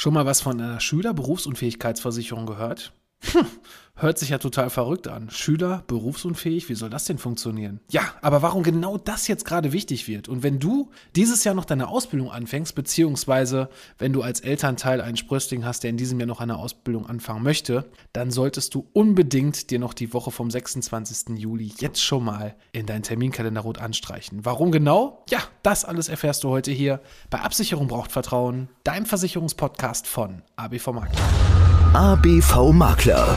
Schon mal was von einer Schülerberufsunfähigkeitsversicherung gehört? hört sich ja total verrückt an. Schüler, berufsunfähig, wie soll das denn funktionieren? Ja, aber warum genau das jetzt gerade wichtig wird und wenn du dieses Jahr noch deine Ausbildung anfängst, beziehungsweise wenn du als Elternteil einen Sprössling hast, der in diesem Jahr noch eine Ausbildung anfangen möchte, dann solltest du unbedingt dir noch die Woche vom 26. Juli jetzt schon mal in deinen Terminkalender rot anstreichen. Warum genau? Ja, das alles erfährst du heute hier bei Absicherung braucht Vertrauen, dein Versicherungspodcast von ABV Makler. ABV Makler.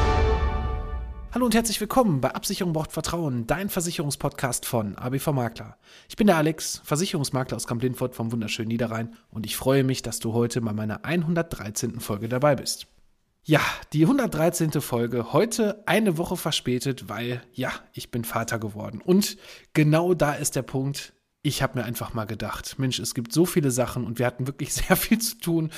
Hallo und herzlich willkommen bei Absicherung braucht Vertrauen, dein Versicherungspodcast von ABV Makler. Ich bin der Alex, Versicherungsmakler aus Kamp-Lindfort vom wunderschönen Niederrhein und ich freue mich, dass du heute bei meiner 113. Folge dabei bist. Ja, die 113. Folge, heute eine Woche verspätet, weil, ja, ich bin Vater geworden. Und genau da ist der Punkt, ich habe mir einfach mal gedacht, Mensch, es gibt so viele Sachen und wir hatten wirklich sehr viel zu tun.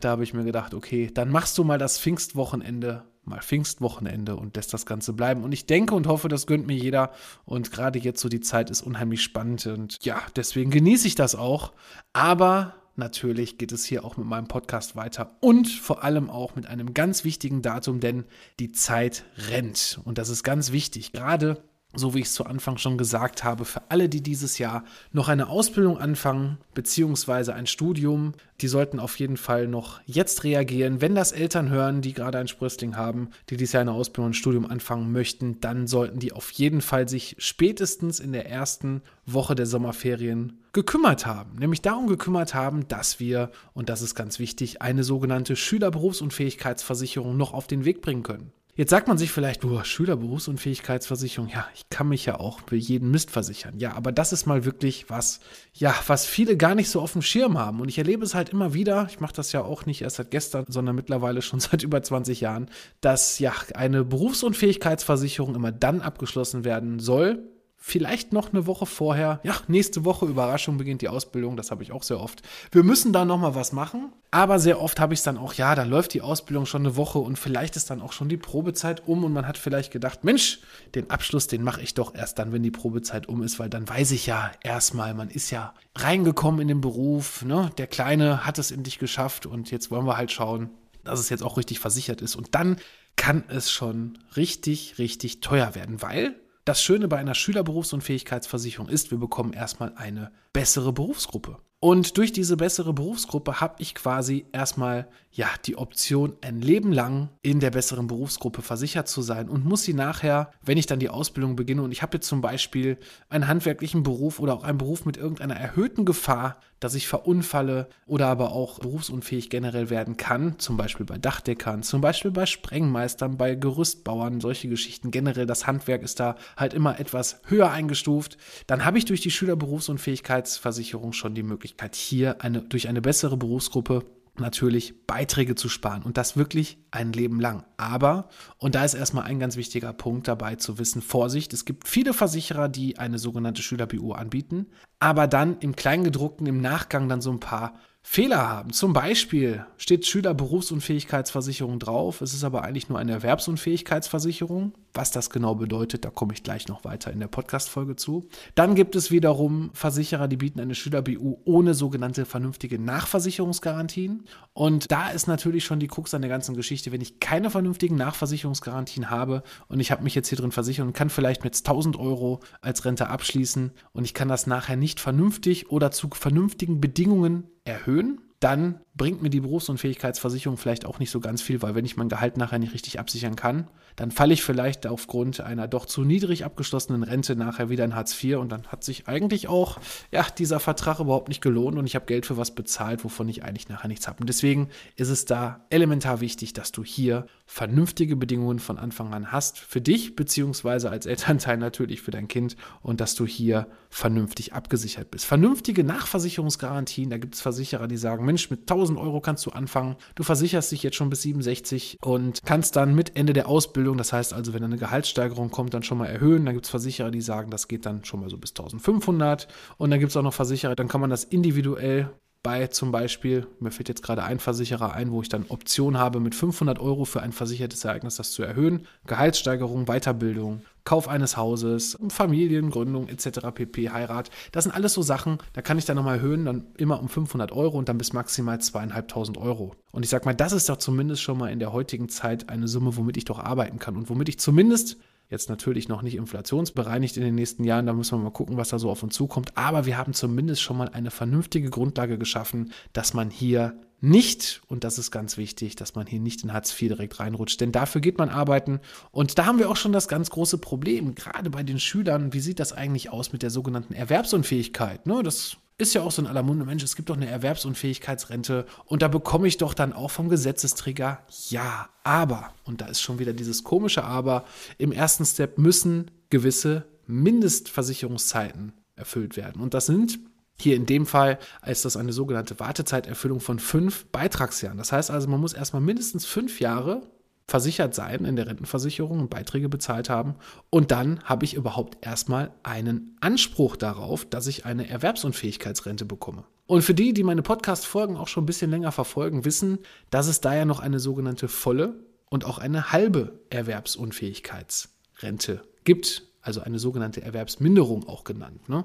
Da habe ich mir gedacht, okay, dann machst du mal das Pfingstwochenende mal Pfingstwochenende und lässt das Ganze bleiben. Und ich denke und hoffe, das gönnt mir jeder. Und gerade jetzt so die Zeit ist unheimlich spannend. Und ja, deswegen genieße ich das auch. Aber natürlich geht es hier auch mit meinem Podcast weiter und vor allem auch mit einem ganz wichtigen Datum, denn die Zeit rennt. Und das ist ganz wichtig. Gerade so wie ich es zu Anfang schon gesagt habe, für alle, die dieses Jahr noch eine Ausbildung anfangen, beziehungsweise ein Studium, die sollten auf jeden Fall noch jetzt reagieren. Wenn das Eltern hören, die gerade ein Sprössling haben, die dieses Jahr eine Ausbildung und ein Studium anfangen möchten, dann sollten die auf jeden Fall sich spätestens in der ersten Woche der Sommerferien gekümmert haben. Nämlich darum gekümmert haben, dass wir, und das ist ganz wichtig, eine sogenannte Schülerberufsunfähigkeitsversicherung noch auf den Weg bringen können. Jetzt sagt man sich vielleicht, oh, Schülerberufsunfähigkeitsversicherung, ja, ich kann mich ja auch für jeden Mist versichern. Ja, aber das ist mal wirklich was, ja, was viele gar nicht so auf dem Schirm haben. Und ich erlebe es halt immer wieder, ich mache das ja auch nicht erst seit gestern, sondern mittlerweile schon seit über 20 Jahren, dass ja eine Berufsunfähigkeitsversicherung immer dann abgeschlossen werden soll, vielleicht noch eine Woche vorher, ja, nächste Woche, Überraschung, beginnt die Ausbildung, das habe ich auch sehr oft. Wir müssen da nochmal was machen, aber sehr oft habe ich es dann auch, ja, dann läuft die Ausbildung schon eine Woche und vielleicht ist dann auch schon die Probezeit um und man hat vielleicht gedacht, Mensch, den Abschluss, den mache ich doch erst dann, wenn die Probezeit um ist, weil dann weiß ich ja erstmal, man ist ja reingekommen in den Beruf, ne, der Kleine hat es endlich geschafft und jetzt wollen wir halt schauen, dass es jetzt auch richtig versichert ist. Und dann kann es schon richtig, richtig teuer werden, weil das Schöne bei einer Schülerberufsunfähigkeitsversicherung ist, wir bekommen erstmal eine bessere Berufsgruppe. Und durch diese bessere Berufsgruppe habe ich quasi erstmal ja die Option, ein Leben lang in der besseren Berufsgruppe versichert zu sein und muss sie nachher, wenn ich dann die Ausbildung beginne und ich habe jetzt zum Beispiel einen handwerklichen Beruf oder auch einen Beruf mit irgendeiner erhöhten Gefahr, dass ich verunfalle oder aber auch berufsunfähig generell werden kann, zum Beispiel bei Dachdeckern, zum Beispiel bei Sprengmeistern, bei Gerüstbauern, solche Geschichten. Generell das Handwerk ist da halt immer etwas höher eingestuft. Dann habe ich durch die Schülerberufsunfähigkeitsversicherung schon die Möglichkeit, hier eine, durch eine bessere Berufsgruppe natürlich Beiträge zu sparen und das wirklich ein Leben lang. Aber, und da ist erstmal ein ganz wichtiger Punkt dabei zu wissen, Vorsicht, es gibt viele Versicherer, die eine sogenannte Schüler-BU anbieten, aber dann im Kleingedruckten im Nachgang dann so ein paar Fehler haben. Zum Beispiel steht Schülerberufsunfähigkeitsversicherung drauf, es ist aber eigentlich nur eine Erwerbsunfähigkeitsversicherung. Was das genau bedeutet, da komme ich gleich noch weiter in der Podcast-Folge zu. Dann gibt es wiederum Versicherer, die bieten eine Schüler-BU ohne sogenannte vernünftige Nachversicherungsgarantien. Und da ist natürlich schon die Krux an der ganzen Geschichte, wenn ich keine vernünftigen Nachversicherungsgarantien habe und ich habe mich jetzt hier drin versichert und kann vielleicht mit 1000 Euro als Rente abschließen und ich kann das nachher nicht vernünftig oder zu vernünftigen Bedingungen erhöhen, dann bringt mir die Berufsunfähigkeitsversicherung vielleicht auch nicht so ganz viel, weil wenn ich mein Gehalt nachher nicht richtig absichern kann, dann falle ich vielleicht aufgrund einer doch zu niedrig abgeschlossenen Rente nachher wieder in Hartz IV und dann hat sich eigentlich auch ja, dieser Vertrag überhaupt nicht gelohnt und ich habe Geld für was bezahlt, wovon ich eigentlich nachher nichts habe. Und deswegen ist es da elementar wichtig, dass du hier vernünftige Bedingungen von Anfang an hast für dich, beziehungsweise als Elternteil natürlich für dein Kind und dass du hier vernünftig abgesichert bist. Vernünftige Nachversicherungsgarantien, da gibt es Versicherer, die sagen, Mensch, mit 1000 1000 Euro kannst du anfangen. Du versicherst dich jetzt schon bis 67 und kannst dann mit Ende der Ausbildung, das heißt also, wenn eine Gehaltssteigerung kommt, dann schon mal erhöhen. Dann gibt es Versicherer, die sagen, das geht dann schon mal so bis 1500. Und dann gibt es auch noch Versicherer, dann kann man das individuell bei zum Beispiel, mir fällt jetzt gerade ein Versicherer ein, wo ich dann Option habe, mit 500 Euro für ein versichertes Ereignis das zu erhöhen. Gehaltssteigerung, Weiterbildung, Kauf eines Hauses, Familiengründung etc. pp. Heirat. Das sind alles so Sachen, da kann ich dann nochmal erhöhen, dann immer um 500 Euro und dann bis maximal zweieinhalbtausend Euro. Und ich sag mal, das ist doch zumindest schon mal in der heutigen Zeit eine Summe, womit ich doch arbeiten kann und womit ich zumindest Jetzt natürlich noch nicht inflationsbereinigt in den nächsten Jahren, da müssen wir mal gucken, was da so auf uns zukommt. Aber wir haben zumindest schon mal eine vernünftige Grundlage geschaffen, dass man hier nicht, und das ist ganz wichtig, dass man hier nicht in Hartz IV direkt reinrutscht, denn dafür geht man arbeiten. Und da haben wir auch schon das ganz große Problem, gerade bei den Schülern, wie sieht das eigentlich aus mit der sogenannten Erwerbsunfähigkeit? Ne, das ist ja auch so ein aller Munde, Mensch, es gibt doch eine Erwerbsunfähigkeitsrente und da bekomme ich doch dann auch vom Gesetzesträger ja, aber, und da ist schon wieder dieses komische Aber, im ersten Step müssen gewisse Mindestversicherungszeiten erfüllt werden. Und das sind hier in dem Fall ist das eine sogenannte Wartezeiterfüllung von fünf Beitragsjahren. Das heißt also, man muss erstmal mindestens fünf Jahre versichert sein in der Rentenversicherung und Beiträge bezahlt haben. Und dann habe ich überhaupt erstmal einen Anspruch darauf, dass ich eine Erwerbsunfähigkeitsrente bekomme. Und für die, die meine Podcast-Folgen auch schon ein bisschen länger verfolgen, wissen, dass es da ja noch eine sogenannte volle und auch eine halbe Erwerbsunfähigkeitsrente gibt also eine sogenannte Erwerbsminderung auch genannt. Ne?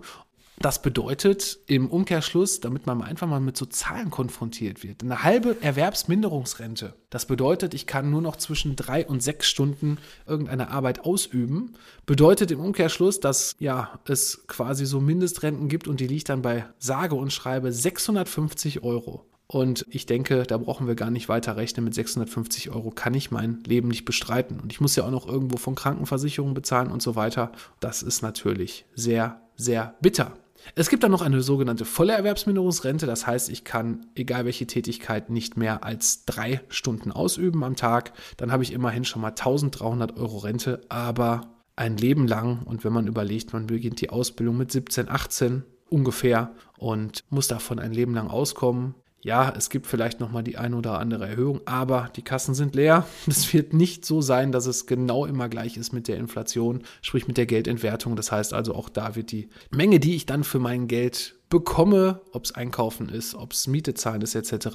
Das bedeutet im Umkehrschluss, damit man einfach mal mit so Zahlen konfrontiert wird, eine halbe Erwerbsminderungsrente. Das bedeutet, ich kann nur noch zwischen drei und sechs Stunden irgendeine Arbeit ausüben. Bedeutet im Umkehrschluss, dass ja es quasi so Mindestrenten gibt und die liegt dann bei sage und schreibe 650 Euro. Und ich denke, da brauchen wir gar nicht weiter rechnen. Mit 650 Euro kann ich mein Leben nicht bestreiten. Und ich muss ja auch noch irgendwo von Krankenversicherungen bezahlen und so weiter. Das ist natürlich sehr, sehr bitter. Es gibt dann noch eine sogenannte volle Erwerbsminderungsrente. Das heißt, ich kann, egal welche Tätigkeit, nicht mehr als drei Stunden ausüben am Tag. Dann habe ich immerhin schon mal 1300 Euro Rente, aber ein Leben lang. Und wenn man überlegt, man beginnt die Ausbildung mit 17, 18 ungefähr und muss davon ein Leben lang auskommen, ja, es gibt vielleicht noch mal die eine oder andere Erhöhung, aber die Kassen sind leer. Es wird nicht so sein, dass es genau immer gleich ist mit der Inflation, sprich mit der Geldentwertung. Das heißt also, auch da wird die Menge, die ich dann für mein Geld bekomme, ob es Einkaufen ist, ob es Miete zahlen ist etc.,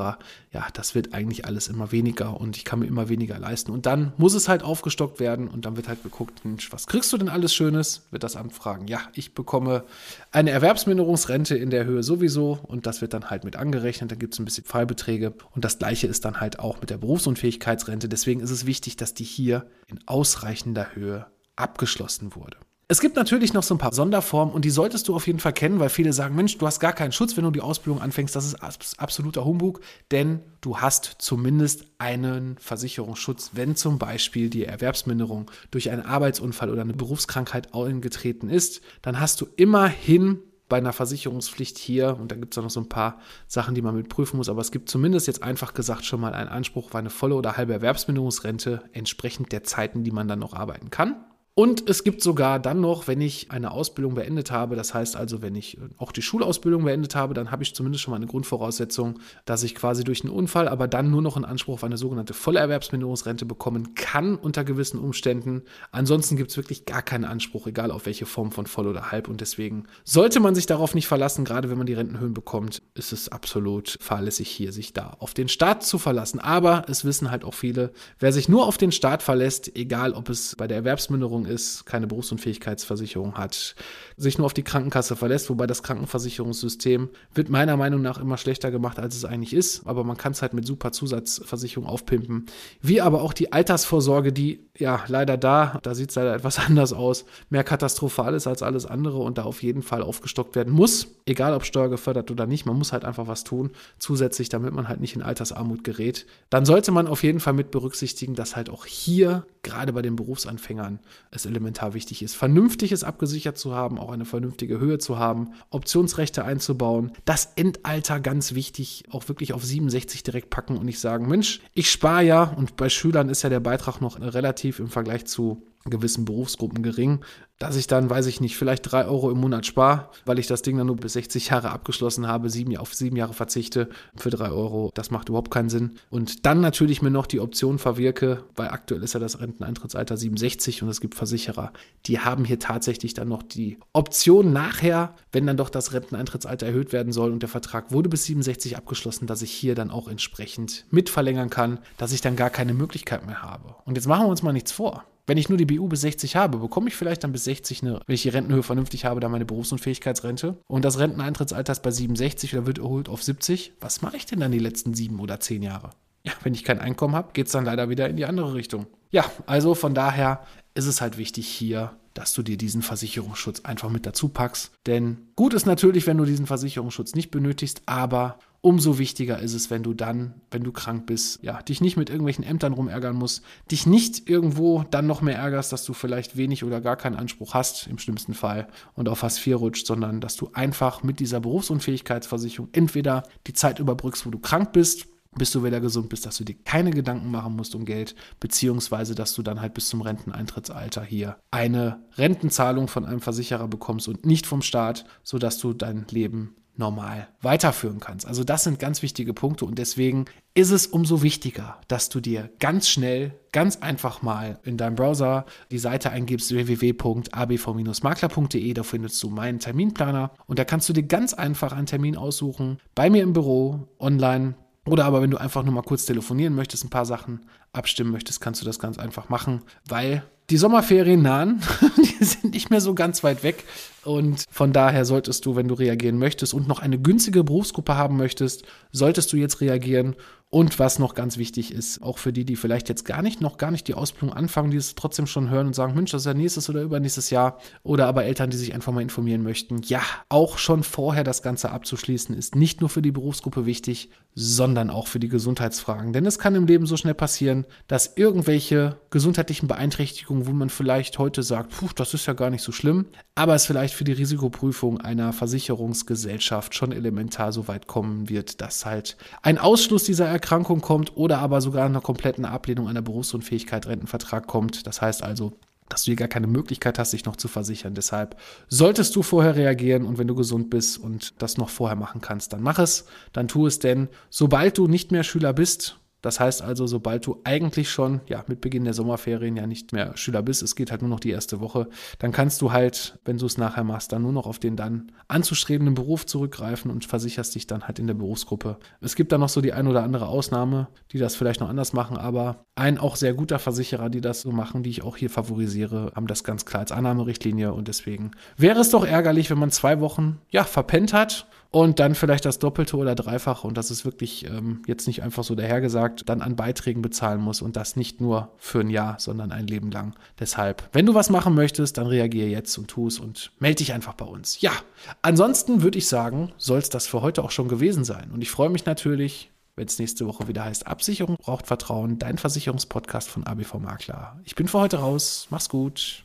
ja, das wird eigentlich alles immer weniger und ich kann mir immer weniger leisten. Und dann muss es halt aufgestockt werden und dann wird halt geguckt, Mensch, was kriegst du denn alles Schönes? Wird das Amt fragen. Ja, ich bekomme eine Erwerbsminderungsrente in der Höhe sowieso und das wird dann halt mit angerechnet. Da gibt es ein bisschen Fallbeträge und das gleiche ist dann halt auch mit der Berufsunfähigkeitsrente. Deswegen ist es wichtig, dass die hier in ausreichender Höhe abgeschlossen wurde. Es gibt natürlich noch so ein paar Sonderformen und die solltest du auf jeden Fall kennen, weil viele sagen, Mensch, du hast gar keinen Schutz, wenn du die Ausbildung anfängst. Das ist absoluter Humbug, denn du hast zumindest einen Versicherungsschutz, wenn zum Beispiel die Erwerbsminderung durch einen Arbeitsunfall oder eine Berufskrankheit eingetreten ist. Dann hast du immerhin bei einer Versicherungspflicht hier, und da gibt es auch noch so ein paar Sachen, die man mit prüfen muss, aber es gibt zumindest jetzt einfach gesagt schon mal einen Anspruch auf eine volle oder halbe Erwerbsminderungsrente entsprechend der Zeiten, die man dann noch arbeiten kann. Und es gibt sogar dann noch, wenn ich eine Ausbildung beendet habe, das heißt also, wenn ich auch die Schulausbildung beendet habe, dann habe ich zumindest schon mal eine Grundvoraussetzung, dass ich quasi durch einen Unfall, aber dann nur noch einen Anspruch auf eine sogenannte volle Erwerbsminderungsrente bekommen kann unter gewissen Umständen. Ansonsten gibt es wirklich gar keinen Anspruch, egal auf welche Form von voll oder halb. Und deswegen sollte man sich darauf nicht verlassen, gerade wenn man die Rentenhöhen bekommt. ist es absolut fahrlässig hier, sich da auf den Staat zu verlassen. Aber es wissen halt auch viele, wer sich nur auf den Staat verlässt, egal ob es bei der Erwerbsminderung ist, keine Berufsunfähigkeitsversicherung hat, sich nur auf die Krankenkasse verlässt, wobei das Krankenversicherungssystem wird meiner Meinung nach immer schlechter gemacht, als es eigentlich ist. Aber man kann es halt mit super Zusatzversicherung aufpimpen. Wie aber auch die Altersvorsorge, die ja leider da, da sieht es leider etwas anders aus, mehr katastrophal ist als alles andere und da auf jeden Fall aufgestockt werden muss. Egal ob steuergefördert oder nicht, man muss halt einfach was tun, zusätzlich, damit man halt nicht in Altersarmut gerät. Dann sollte man auf jeden Fall mit berücksichtigen, dass halt auch hier, gerade bei den Berufsanfängern, es elementar wichtig ist, vernünftiges abgesichert zu haben, auch eine vernünftige Höhe zu haben, Optionsrechte einzubauen, das Endalter ganz wichtig, auch wirklich auf 67 direkt packen und nicht sagen, Mensch, ich spare ja. Und bei Schülern ist ja der Beitrag noch relativ im Vergleich zu gewissen Berufsgruppen gering, dass ich dann, weiß ich nicht, vielleicht drei Euro im Monat spare, weil ich das Ding dann nur bis 60 Jahre abgeschlossen habe, sieben, auf sieben Jahre verzichte für drei Euro. Das macht überhaupt keinen Sinn. Und dann natürlich mir noch die Option verwirke, weil aktuell ist ja das Renteneintrittsalter 67 und es gibt Versicherer, die haben hier tatsächlich dann noch die Option nachher, wenn dann doch das Renteneintrittsalter erhöht werden soll und der Vertrag wurde bis 67 abgeschlossen, dass ich hier dann auch entsprechend mit verlängern kann, dass ich dann gar keine Möglichkeit mehr habe. Und jetzt machen wir uns mal nichts vor. Wenn ich nur die BU bis 60 habe, bekomme ich vielleicht dann bis 60 eine, wenn ich die Rentenhöhe vernünftig habe, dann meine Berufsunfähigkeitsrente. Und das Renteneintrittsalter ist bei 67 oder wird erholt auf 70. Was mache ich denn dann die letzten sieben oder zehn Jahre? Ja, wenn ich kein Einkommen habe, geht es dann leider wieder in die andere Richtung. Ja, also von daher ist es halt wichtig hier dass du dir diesen Versicherungsschutz einfach mit dazu packst. Denn gut ist natürlich, wenn du diesen Versicherungsschutz nicht benötigst, aber umso wichtiger ist es, wenn du dann, wenn du krank bist, ja, dich nicht mit irgendwelchen Ämtern rumärgern musst, dich nicht irgendwo dann noch mehr ärgerst, dass du vielleicht wenig oder gar keinen Anspruch hast, im schlimmsten Fall, und auf fast vier rutscht, sondern dass du einfach mit dieser Berufsunfähigkeitsversicherung entweder die Zeit überbrückst, wo du krank bist, bis du wieder gesund bist, dass du dir keine Gedanken machen musst um Geld, beziehungsweise dass du dann halt bis zum Renteneintrittsalter hier eine Rentenzahlung von einem Versicherer bekommst und nicht vom Staat, sodass du dein Leben normal weiterführen kannst. Also das sind ganz wichtige Punkte und deswegen ist es umso wichtiger, dass du dir ganz schnell, ganz einfach mal in deinem Browser die Seite eingibst www.abv-makler.de, da findest du meinen Terminplaner und da kannst du dir ganz einfach einen Termin aussuchen, bei mir im Büro, online oder aber wenn du einfach nur mal kurz telefonieren möchtest, ein paar Sachen abstimmen möchtest, kannst du das ganz einfach machen, weil die Sommerferien nahen, die sind nicht mehr so ganz weit weg. Und von daher solltest du, wenn du reagieren möchtest und noch eine günstige Berufsgruppe haben möchtest, solltest du jetzt reagieren. Und was noch ganz wichtig ist, auch für die, die vielleicht jetzt gar nicht, noch gar nicht die Ausbildung anfangen, die es trotzdem schon hören und sagen, Mensch, das ist ja nächstes oder übernächstes Jahr. Oder aber Eltern, die sich einfach mal informieren möchten. Ja, auch schon vorher das Ganze abzuschließen, ist nicht nur für die Berufsgruppe wichtig, sondern auch für die Gesundheitsfragen. Denn es kann im Leben so schnell passieren, dass irgendwelche gesundheitlichen Beeinträchtigungen, wo man vielleicht heute sagt, puh, das ist ja gar nicht so schlimm, aber es vielleicht für die Risikoprüfung einer Versicherungsgesellschaft schon elementar so weit kommen wird, dass halt ein Ausschluss dieser Erkrankung kommt oder aber sogar einer kompletten Ablehnung einer Berufsunfähigkeit Rentenvertrag kommt. Das heißt also, dass du hier gar keine Möglichkeit hast, dich noch zu versichern. Deshalb solltest du vorher reagieren und wenn du gesund bist und das noch vorher machen kannst, dann mach es, dann tu es, denn sobald du nicht mehr Schüler bist, das heißt also, sobald du eigentlich schon ja, mit Beginn der Sommerferien ja nicht mehr Schüler bist, es geht halt nur noch die erste Woche, dann kannst du halt, wenn du es nachher machst, dann nur noch auf den dann anzustrebenden Beruf zurückgreifen und versicherst dich dann halt in der Berufsgruppe. Es gibt da noch so die ein oder andere Ausnahme, die das vielleicht noch anders machen, aber ein auch sehr guter Versicherer, die das so machen, die ich auch hier favorisiere, haben das ganz klar als Annahmerichtlinie und deswegen wäre es doch ärgerlich, wenn man zwei Wochen ja verpennt hat und dann vielleicht das Doppelte oder Dreifache und das ist wirklich ähm, jetzt nicht einfach so dahergesagt, dann an Beiträgen bezahlen muss und das nicht nur für ein Jahr, sondern ein Leben lang. Deshalb, wenn du was machen möchtest, dann reagiere jetzt und tu es und melde dich einfach bei uns. Ja, ansonsten würde ich sagen, soll es das für heute auch schon gewesen sein und ich freue mich natürlich, wenn es nächste Woche wieder heißt, Absicherung braucht Vertrauen, dein Versicherungspodcast von ABV Makler. Ich bin für heute raus. Mach's gut.